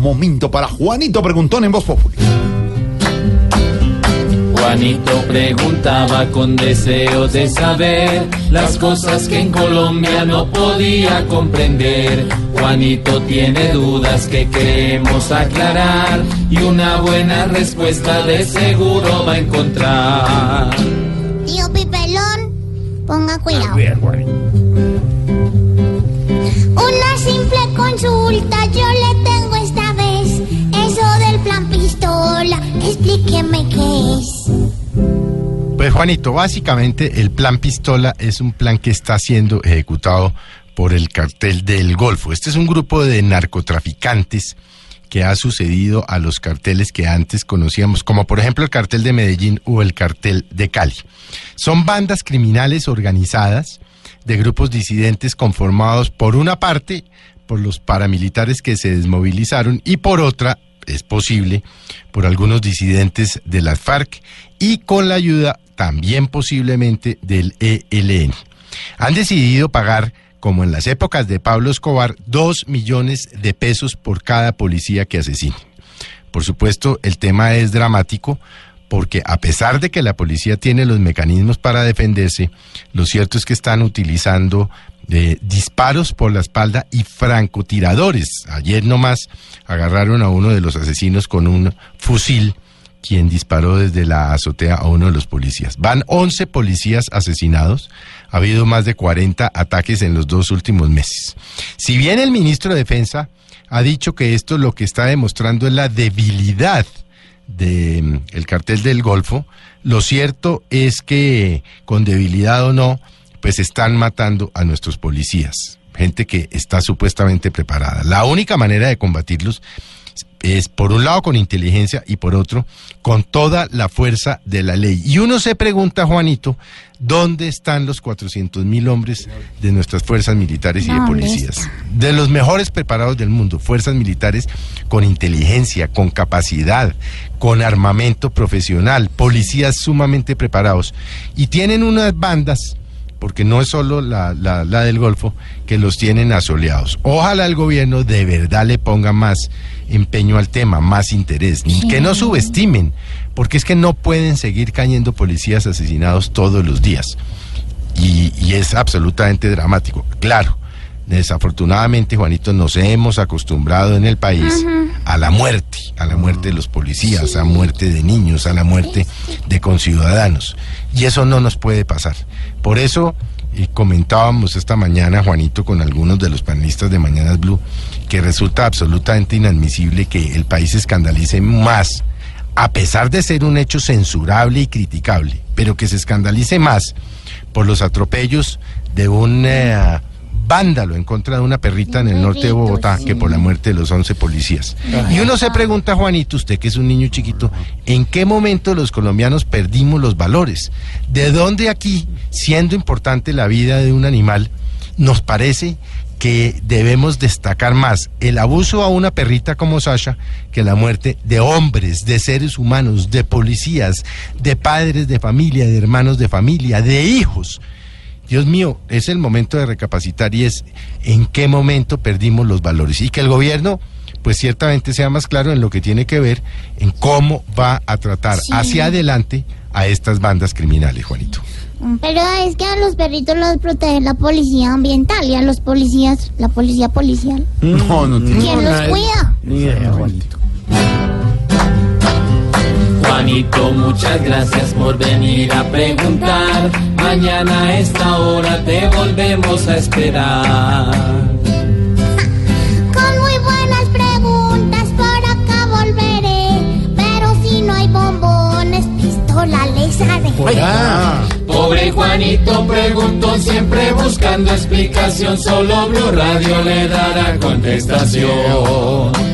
Momento para Juanito Preguntón en Voz Populi. Juanito preguntaba con deseos de saber las cosas que en Colombia no podía comprender. Juanito tiene dudas que queremos aclarar y una buena respuesta de seguro va a encontrar. Tío Pipelón, ponga cuidado. Qué es. Pues Juanito, básicamente el plan Pistola es un plan que está siendo ejecutado por el cartel del Golfo. Este es un grupo de narcotraficantes que ha sucedido a los carteles que antes conocíamos, como por ejemplo el cartel de Medellín o el cartel de Cali. Son bandas criminales organizadas de grupos disidentes conformados por una parte por los paramilitares que se desmovilizaron y por otra, es posible, por algunos disidentes de las FARC y con la ayuda también posiblemente del ELN. Han decidido pagar, como en las épocas de Pablo Escobar, dos millones de pesos por cada policía que asesine. Por supuesto, el tema es dramático porque a pesar de que la policía tiene los mecanismos para defenderse, lo cierto es que están utilizando eh, disparos por la espalda y francotiradores. Ayer nomás agarraron a uno de los asesinos con un fusil quien disparó desde la azotea a uno de los policías. Van 11 policías asesinados. Ha habido más de 40 ataques en los dos últimos meses. Si bien el ministro de Defensa ha dicho que esto lo que está demostrando es la debilidad del el cartel del Golfo, lo cierto es que con debilidad o no, pues están matando a nuestros policías, gente que está supuestamente preparada. La única manera de combatirlos es por un lado con inteligencia y por otro con toda la fuerza de la ley. Y uno se pregunta, Juanito, ¿dónde están los 400 mil hombres de nuestras fuerzas militares y de ¿Dónde policías? De los mejores preparados del mundo, fuerzas militares con inteligencia, con capacidad, con armamento profesional, policías sumamente preparados. Y tienen unas bandas porque no es solo la, la, la del Golfo, que los tienen asoleados. Ojalá el gobierno de verdad le ponga más empeño al tema, más interés, que no subestimen, porque es que no pueden seguir cayendo policías asesinados todos los días. Y, y es absolutamente dramático. Claro, desafortunadamente, Juanito, nos hemos acostumbrado en el país a la muerte, a la muerte de los policías, a la muerte de niños, a la muerte de conciudadanos. Y eso no nos puede pasar. Por eso, y comentábamos esta mañana, Juanito, con algunos de los panelistas de Mañanas Blue, que resulta absolutamente inadmisible que el país se escandalice más, a pesar de ser un hecho censurable y criticable, pero que se escandalice más por los atropellos de un eh, vándalo en contra de una perrita en el norte de Bogotá que por la muerte de los 11 policías. Y uno se pregunta, Juanito, usted que es un niño chiquito, ¿en qué momento los colombianos perdimos los valores? ¿De dónde aquí, siendo importante la vida de un animal, nos parece que debemos destacar más el abuso a una perrita como Sasha que la muerte de hombres, de seres humanos, de policías, de padres de familia, de hermanos de familia, de hijos? Dios mío, es el momento de recapacitar y es en qué momento perdimos los valores y que el gobierno pues ciertamente sea más claro en lo que tiene que ver en cómo va a tratar hacia adelante a estas bandas criminales, Juanito. Pero es que a los perritos los protege la policía ambiental y a los policías, la policía policial. No, no tiene ¿Quién los cuida? ni idea, Juanito. Juanito, muchas gracias por venir a preguntar. Mañana a esta hora te volvemos a esperar. Con muy buenas preguntas por acá volveré. Pero si no hay bombones, pistola les haré. Pobre Juanito preguntó siempre buscando explicación, solo Blue Radio le dará contestación.